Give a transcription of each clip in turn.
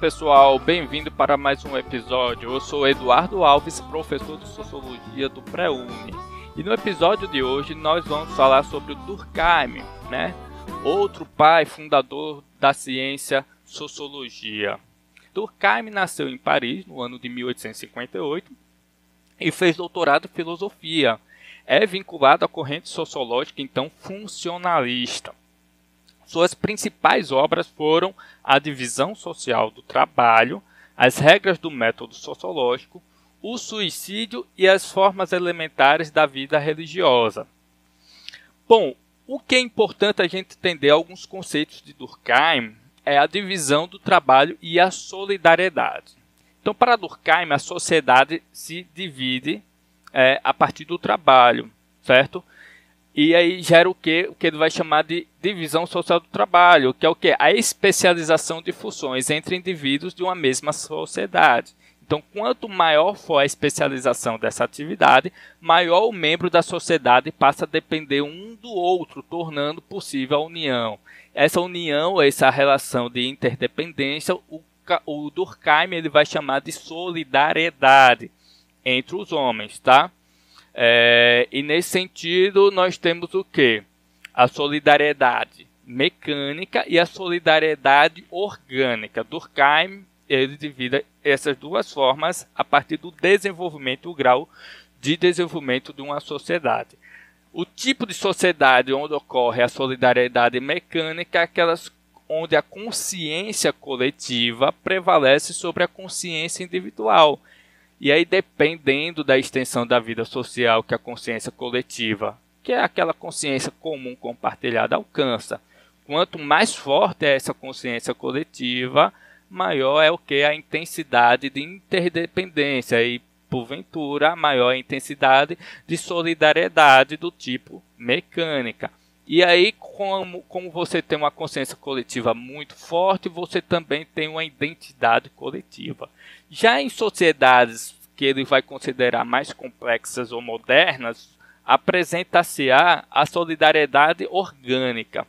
Pessoal, bem-vindo para mais um episódio. Eu sou Eduardo Alves, professor de Sociologia do Pré-Uni. E no episódio de hoje nós vamos falar sobre o Durkheim, né? Outro pai fundador da ciência sociologia. Durkheim nasceu em Paris no ano de 1858 e fez doutorado em filosofia. É vinculado à corrente sociológica então funcionalista. Suas principais obras foram A Divisão Social do Trabalho, As Regras do Método Sociológico, O Suicídio e as Formas Elementares da Vida Religiosa. Bom, o que é importante a gente entender alguns conceitos de Durkheim é a divisão do trabalho e a solidariedade. Então, para Durkheim, a sociedade se divide é, a partir do trabalho, certo? E aí gera o que? O que ele vai chamar de divisão social do trabalho, que é o que? A especialização de funções entre indivíduos de uma mesma sociedade. Então, quanto maior for a especialização dessa atividade, maior o membro da sociedade passa a depender um do outro, tornando possível a união. Essa união, essa relação de interdependência, o, o Durkheim ele vai chamar de solidariedade entre os homens, tá? É, e nesse sentido, nós temos o que? A solidariedade mecânica e a solidariedade orgânica. Durkheim ele divide essas duas formas a partir do desenvolvimento, o grau de desenvolvimento de uma sociedade. O tipo de sociedade onde ocorre a solidariedade mecânica é aquelas onde a consciência coletiva prevalece sobre a consciência individual. E aí, dependendo da extensão da vida social que a consciência coletiva, que é aquela consciência comum compartilhada, alcança, quanto mais forte é essa consciência coletiva, maior é o que a intensidade de interdependência e porventura maior intensidade de solidariedade do tipo mecânica. E aí, como, como você tem uma consciência coletiva muito forte, você também tem uma identidade coletiva. Já em sociedades que ele vai considerar mais complexas ou modernas, apresenta-se a, solidariedade orgânica,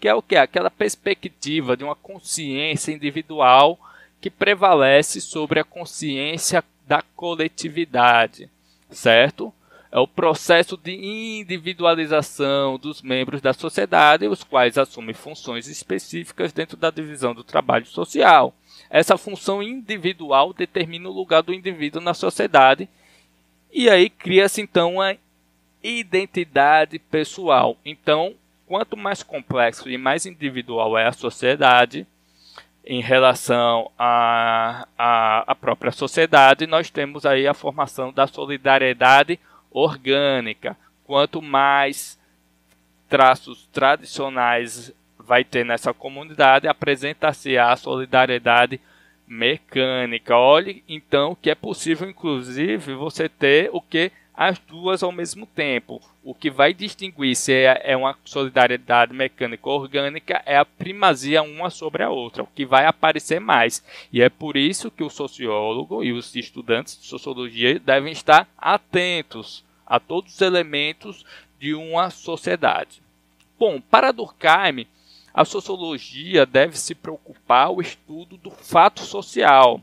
que é o que? Aquela perspectiva de uma consciência individual que prevalece sobre a consciência da coletividade, certo? É o processo de individualização dos membros da sociedade, os quais assumem funções específicas dentro da divisão do trabalho social. Essa função individual determina o lugar do indivíduo na sociedade e aí cria-se então uma identidade pessoal. Então, quanto mais complexo e mais individual é a sociedade em relação à, à, à própria sociedade, nós temos aí a formação da solidariedade orgânica. Quanto mais traços tradicionais vai ter nessa comunidade, apresenta-se a solidariedade mecânica. Olhe então que é possível, inclusive, você ter o que as duas ao mesmo tempo. O que vai distinguir se é, é uma solidariedade mecânica orgânica é a primazia uma sobre a outra, o que vai aparecer mais. E é por isso que o sociólogo e os estudantes de sociologia devem estar atentos a todos os elementos de uma sociedade. Bom, para Durkheim, a sociologia deve se preocupar o estudo do fato social,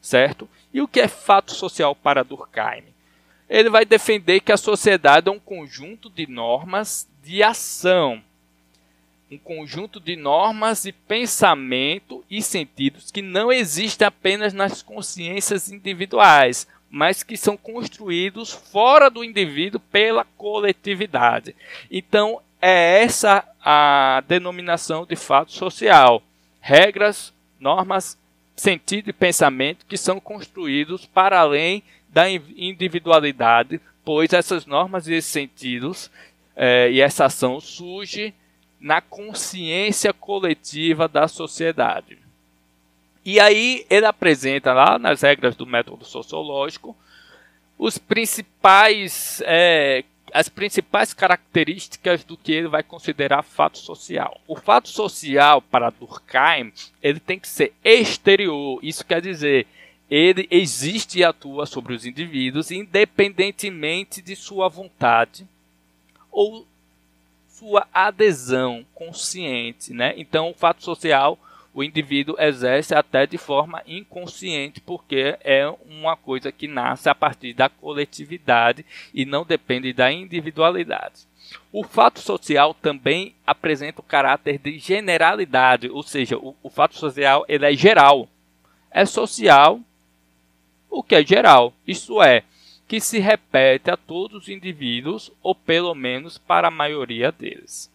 certo? E o que é fato social para Durkheim? Ele vai defender que a sociedade é um conjunto de normas de ação, um conjunto de normas e pensamento e sentidos que não existem apenas nas consciências individuais, mas que são construídos fora do indivíduo pela coletividade. Então, é essa a denominação de fato social. Regras, normas, sentido e pensamento que são construídos para além da individualidade, pois essas normas e esses sentidos é, e essa ação surge na consciência coletiva da sociedade. E aí ele apresenta lá nas regras do método sociológico os principais é, as principais características do que ele vai considerar fato social. O fato social para Durkheim ele tem que ser exterior. Isso quer dizer ele existe e atua sobre os indivíduos independentemente de sua vontade ou sua adesão consciente, né? Então, o fato social o indivíduo exerce até de forma inconsciente, porque é uma coisa que nasce a partir da coletividade e não depende da individualidade. O fato social também apresenta o caráter de generalidade, ou seja, o, o fato social ele é geral. É social, o que é geral. Isso é, que se repete a todos os indivíduos, ou pelo menos para a maioria deles.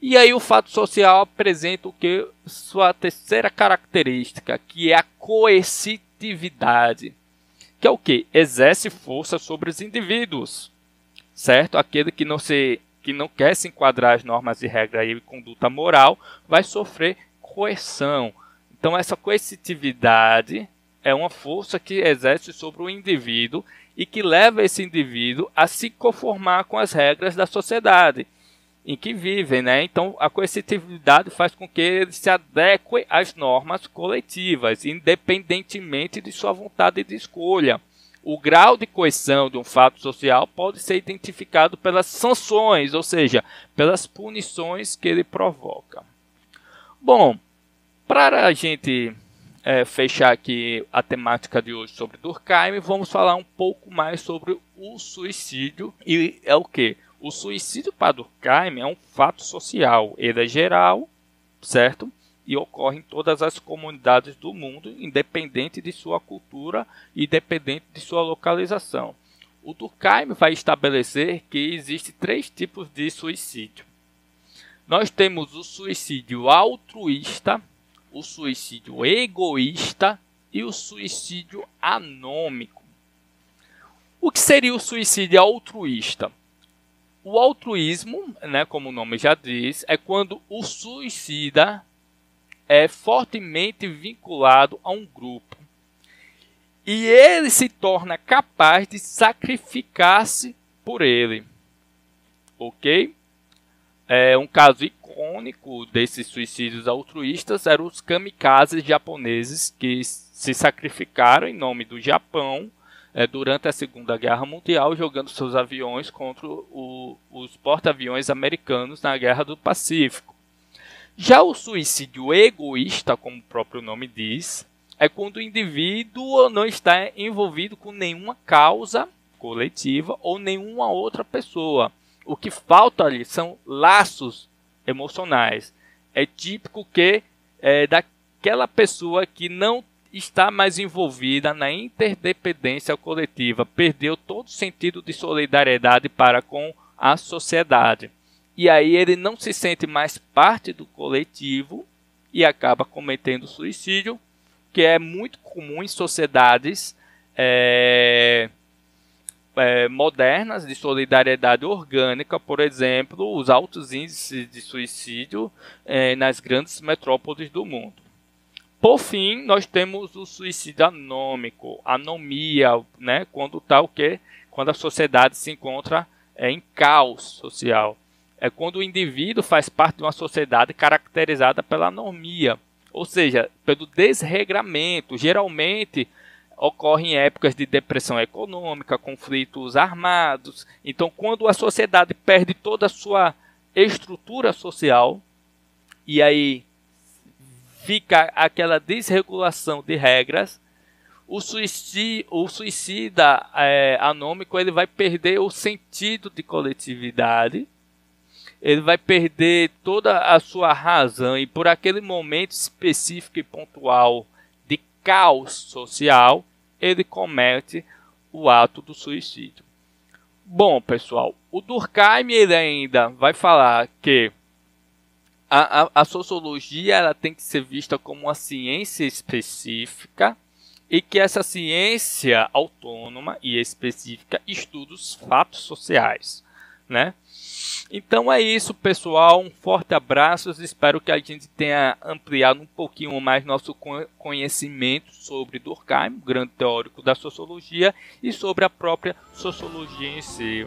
E aí o fato social apresenta o que sua terceira característica, que é a coercitividade, que é o que exerce força sobre os indivíduos, certo? Aquele que não se que não quer se enquadrar as normas de regra e conduta moral vai sofrer coerção. Então essa coercitividade é uma força que exerce sobre o indivíduo e que leva esse indivíduo a se conformar com as regras da sociedade em que vivem, né? Então a coercitividade faz com que ele se adeque às normas coletivas, independentemente de sua vontade de escolha. O grau de coerção de um fato social pode ser identificado pelas sanções, ou seja, pelas punições que ele provoca. Bom, para a gente é, fechar aqui a temática de hoje sobre Durkheim, vamos falar um pouco mais sobre o suicídio e é o que? O suicídio para Durkheim é um fato social, ele é geral, certo? E ocorre em todas as comunidades do mundo, independente de sua cultura e independente de sua localização. O Durkheim vai estabelecer que existem três tipos de suicídio. Nós temos o suicídio altruísta, o suicídio egoísta e o suicídio anômico. O que seria o suicídio altruísta? O altruísmo, né, como o nome já diz, é quando o suicida é fortemente vinculado a um grupo e ele se torna capaz de sacrificar-se por ele. Ok? É, um caso icônico desses suicídios altruístas eram os kamikazes japoneses que se sacrificaram em nome do Japão é, durante a Segunda Guerra Mundial, jogando seus aviões contra o, os porta-aviões americanos na Guerra do Pacífico. Já o suicídio egoísta, como o próprio nome diz, é quando o indivíduo não está envolvido com nenhuma causa coletiva ou nenhuma outra pessoa. O que falta ali são laços emocionais. É típico que é daquela pessoa que não está mais envolvida na interdependência coletiva, perdeu todo sentido de solidariedade para com a sociedade. E aí ele não se sente mais parte do coletivo e acaba cometendo suicídio, que é muito comum em sociedades é, é, modernas de solidariedade orgânica, por exemplo, os altos índices de suicídio é, nas grandes metrópoles do mundo. Por fim, nós temos o suicídio anômico, anomia, né? Quando tá o quê? Quando a sociedade se encontra é, em caos social. É quando o indivíduo faz parte de uma sociedade caracterizada pela anomia, ou seja, pelo desregramento. Geralmente ocorre em épocas de depressão econômica, conflitos armados. Então, quando a sociedade perde toda a sua estrutura social, e aí fica aquela desregulação de regras, o suicida, o suicida é, anômico ele vai perder o sentido de coletividade, ele vai perder toda a sua razão e por aquele momento específico e pontual caos social, ele comete o ato do suicídio. Bom, pessoal, o Durkheim ele ainda vai falar que a, a, a sociologia ela tem que ser vista como uma ciência específica e que essa ciência autônoma e específica estuda os fatos sociais, né? Então é isso, pessoal. Um forte abraço. Espero que a gente tenha ampliado um pouquinho mais nosso conhecimento sobre Durkheim, grande teórico da sociologia, e sobre a própria sociologia em si.